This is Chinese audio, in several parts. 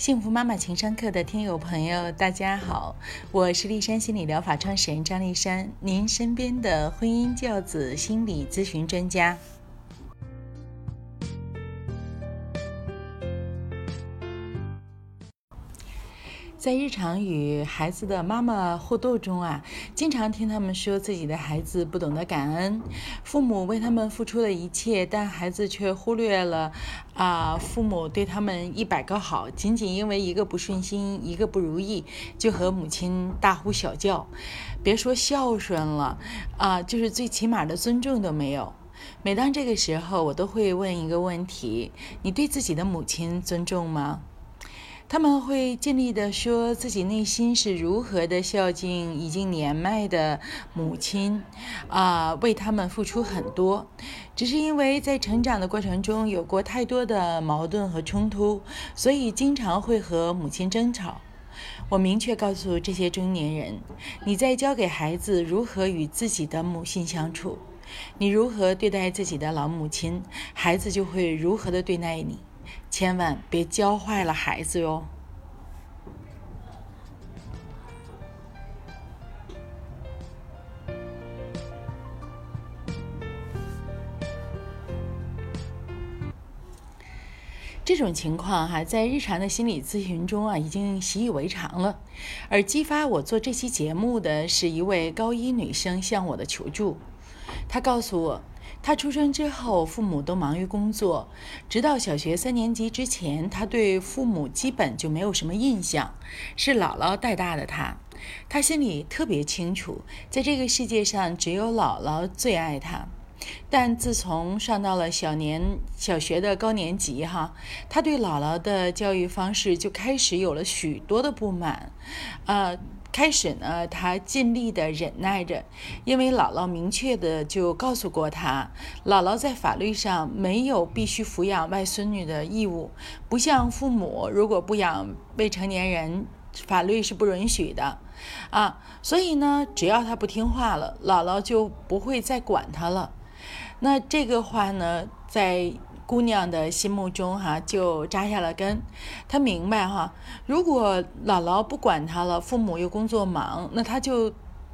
幸福妈妈情商课的听友朋友，大家好，我是丽山心理疗法创始人张丽珊，您身边的婚姻教子心理咨询专家。在日常与孩子的妈妈互动中啊，经常听他们说自己的孩子不懂得感恩，父母为他们付出了一切，但孩子却忽略了啊父母对他们一百个好，仅仅因为一个不顺心，一个不如意，就和母亲大呼小叫，别说孝顺了啊，就是最起码的尊重都没有。每当这个时候，我都会问一个问题：你对自己的母亲尊重吗？他们会尽力的说自己内心是如何的孝敬已经年迈的母亲，啊，为他们付出很多，只是因为在成长的过程中有过太多的矛盾和冲突，所以经常会和母亲争吵。我明确告诉这些中年人：你在教给孩子如何与自己的母亲相处，你如何对待自己的老母亲，孩子就会如何的对待你。千万别教坏了孩子哟！这种情况哈，在日常的心理咨询中啊，已经习以为常了。而激发我做这期节目的是一位高一女生向我的求助，她告诉我。他出生之后，父母都忙于工作，直到小学三年级之前，他对父母基本就没有什么印象，是姥姥带大的他。他心里特别清楚，在这个世界上只有姥姥最爱他。但自从上到了小年小学的高年级，哈，他对姥姥的教育方式就开始有了许多的不满，呃。开始呢，他尽力的忍耐着，因为姥姥明确的就告诉过他，姥姥在法律上没有必须抚养外孙女的义务，不像父母如果不养未成年人，法律是不允许的，啊，所以呢，只要他不听话了，姥姥就不会再管他了。那这个话呢，在。姑娘的心目中，哈就扎下了根。她明白，哈，如果姥姥不管她了，父母又工作忙，那她就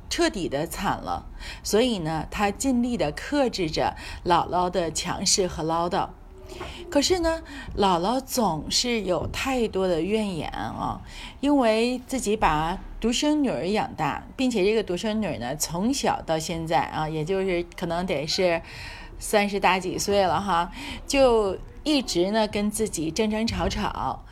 彻底的惨了。所以呢，她尽力的克制着姥姥的强势和唠叨。可是呢，姥姥总是有太多的怨言啊，因为自己把独生女儿养大，并且这个独生女儿呢，从小到现在啊，也就是可能得是。三十大几岁了哈，就一直呢跟自己争争吵吵，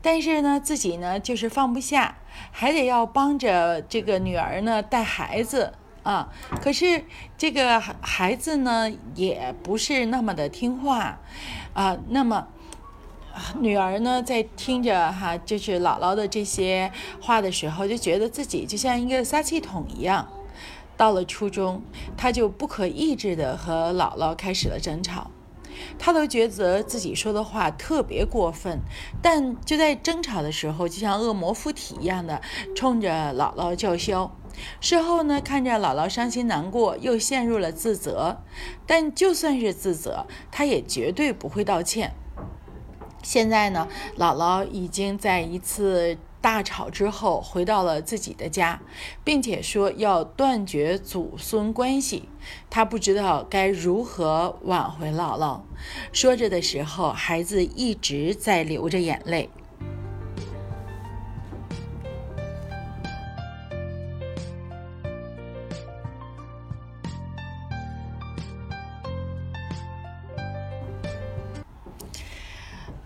但是呢自己呢就是放不下，还得要帮着这个女儿呢带孩子啊。可是这个孩子呢也不是那么的听话啊。那么女儿呢在听着哈就是姥姥的这些话的时候，就觉得自己就像一个撒气筒一样。到了初中，他就不可抑制地和姥姥开始了争吵，他都觉得自己说的话特别过分，但就在争吵的时候，就像恶魔附体一样的冲着姥姥叫嚣。事后呢，看着姥姥伤心难过，又陷入了自责，但就算是自责，他也绝对不会道歉。现在呢，姥姥已经在一次。大吵之后，回到了自己的家，并且说要断绝祖孙关系。他不知道该如何挽回姥姥。说着的时候，孩子一直在流着眼泪。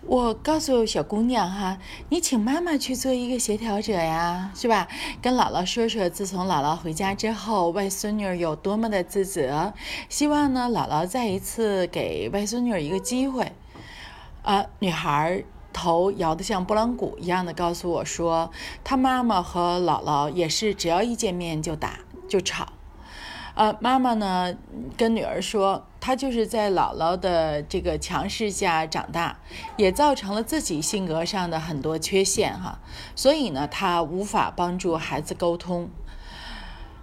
我告诉小姑娘哈，你请妈妈去做一个协调者呀，是吧？跟姥姥说说，自从姥姥回家之后，外孙女有多么的自责，希望呢，姥姥再一次给外孙女一个机会。啊，女孩头摇得像拨浪鼓一样的告诉我说，她妈妈和姥姥也是，只要一见面就打就吵。呃，妈妈呢跟女儿说，她就是在姥姥的这个强势下长大，也造成了自己性格上的很多缺陷哈，所以呢，她无法帮助孩子沟通。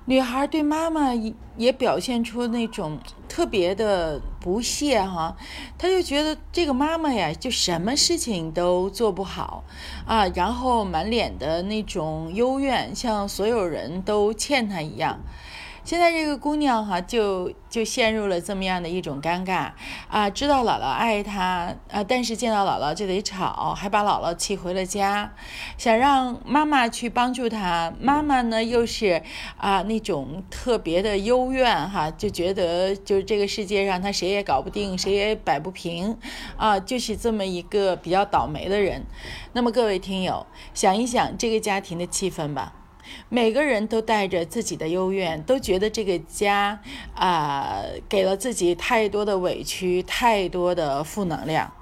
女孩对妈妈也也表现出那种特别的不屑哈，她就觉得这个妈妈呀，就什么事情都做不好啊，然后满脸的那种幽怨，像所有人都欠她一样。现在这个姑娘哈，就就陷入了这么样的一种尴尬啊，知道姥姥爱她啊，但是见到姥姥就得吵，还把姥姥气回了家，想让妈妈去帮助她，妈妈呢又是啊那种特别的幽怨哈，就觉得就是这个世界上她谁也搞不定，谁也摆不平啊，就是这么一个比较倒霉的人。那么各位听友，想一想这个家庭的气氛吧。每个人都带着自己的幽怨，都觉得这个家啊给了自己太多的委屈，太多的负能量。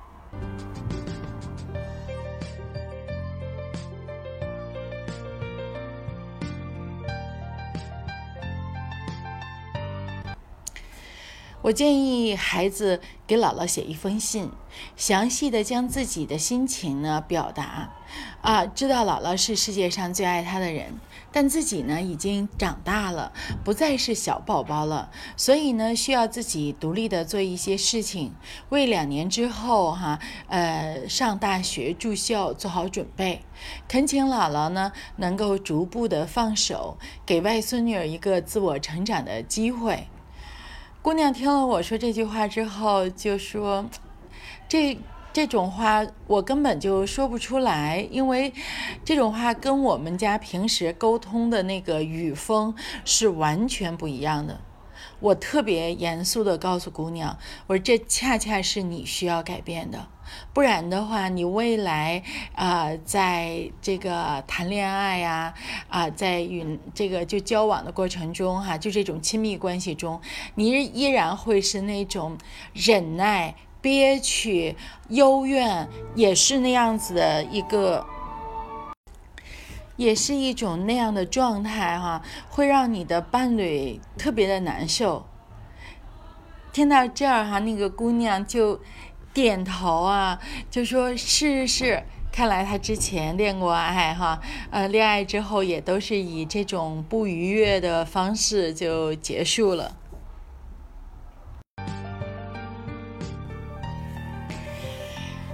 我建议孩子给姥姥写一封信，详细的将自己的心情呢表达。啊，知道姥姥是世界上最爱她的人，但自己呢已经长大了，不再是小宝宝了，所以呢需要自己独立的做一些事情，为两年之后哈呃上大学住校做好准备。恳请姥姥呢能够逐步的放手，给外孙女儿一个自我成长的机会。姑娘听了我说这句话之后，就说：“这这种话我根本就说不出来，因为这种话跟我们家平时沟通的那个语风是完全不一样的。”我特别严肃地告诉姑娘：“我说这恰恰是你需要改变的。”不然的话，你未来啊，在这个谈恋爱呀，啊，在与这个就交往的过程中哈，就这种亲密关系中，你依然会是那种忍耐、憋屈、幽怨，也是那样子的一个，也是一种那样的状态哈，会让你的伴侣特别的难受。听到这儿哈，那个姑娘就。点头啊，就说是是，看来他之前恋过爱哈，呃，恋爱之后也都是以这种不愉悦的方式就结束了。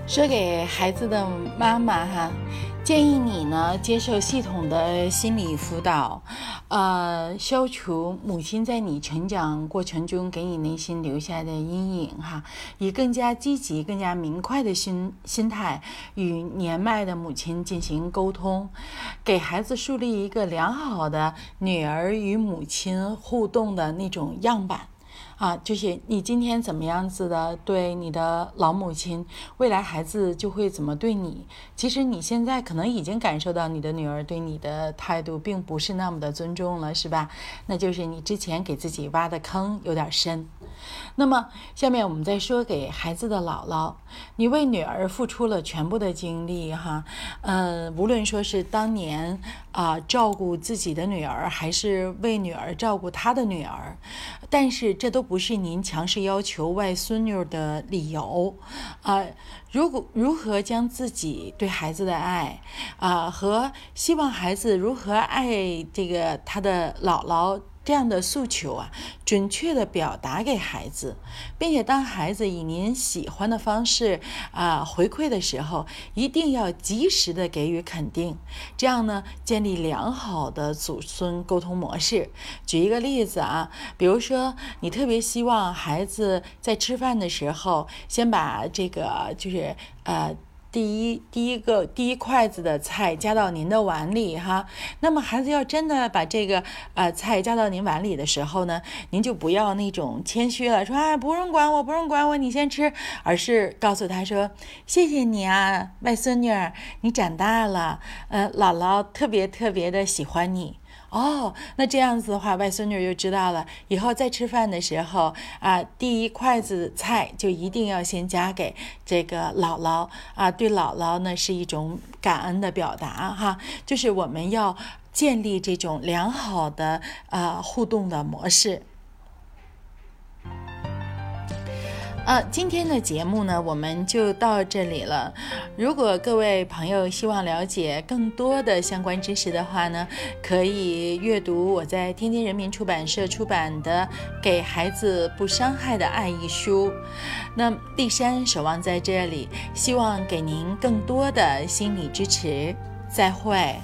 说给孩子的妈妈哈。建议你呢接受系统的心理辅导，呃，消除母亲在你成长过程中给你内心留下的阴影哈，以更加积极、更加明快的心心态与年迈的母亲进行沟通，给孩子树立一个良好的女儿与母亲互动的那种样板。啊，就是你今天怎么样子的对你的老母亲，未来孩子就会怎么对你。其实你现在可能已经感受到你的女儿对你的态度并不是那么的尊重了，是吧？那就是你之前给自己挖的坑有点深。那么下面我们再说给孩子的姥姥，你为女儿付出了全部的精力，哈，呃，无论说是当年啊照顾自己的女儿，还是为女儿照顾她的女儿，但是这都。不是您强势要求外孙女的理由，啊，如果如何将自己对孩子的爱，啊，和希望孩子如何爱这个他的姥姥。这样的诉求啊，准确的表达给孩子，并且当孩子以您喜欢的方式啊回馈的时候，一定要及时的给予肯定，这样呢，建立良好的祖孙沟通模式。举一个例子啊，比如说你特别希望孩子在吃饭的时候，先把这个就是呃。第一，第一个第一筷子的菜加到您的碗里哈。那么孩子要真的把这个呃菜加到您碗里的时候呢，您就不要那种谦虚了，说啊不用管我，不用管我，你先吃，而是告诉他说，谢谢你啊，外孙女儿，你长大了，呃，姥姥特别特别的喜欢你。哦，那这样子的话，外孙女就知道了。以后再吃饭的时候啊，第一筷子菜就一定要先夹给这个姥姥啊。对姥姥呢是一种感恩的表达哈，就是我们要建立这种良好的啊互动的模式。呃，今天的节目呢，我们就到这里了。如果各位朋友希望了解更多的相关知识的话呢，可以阅读我在天津人民出版社出版的《给孩子不伤害的爱》一书。那丽山守望在这里，希望给您更多的心理支持。再会。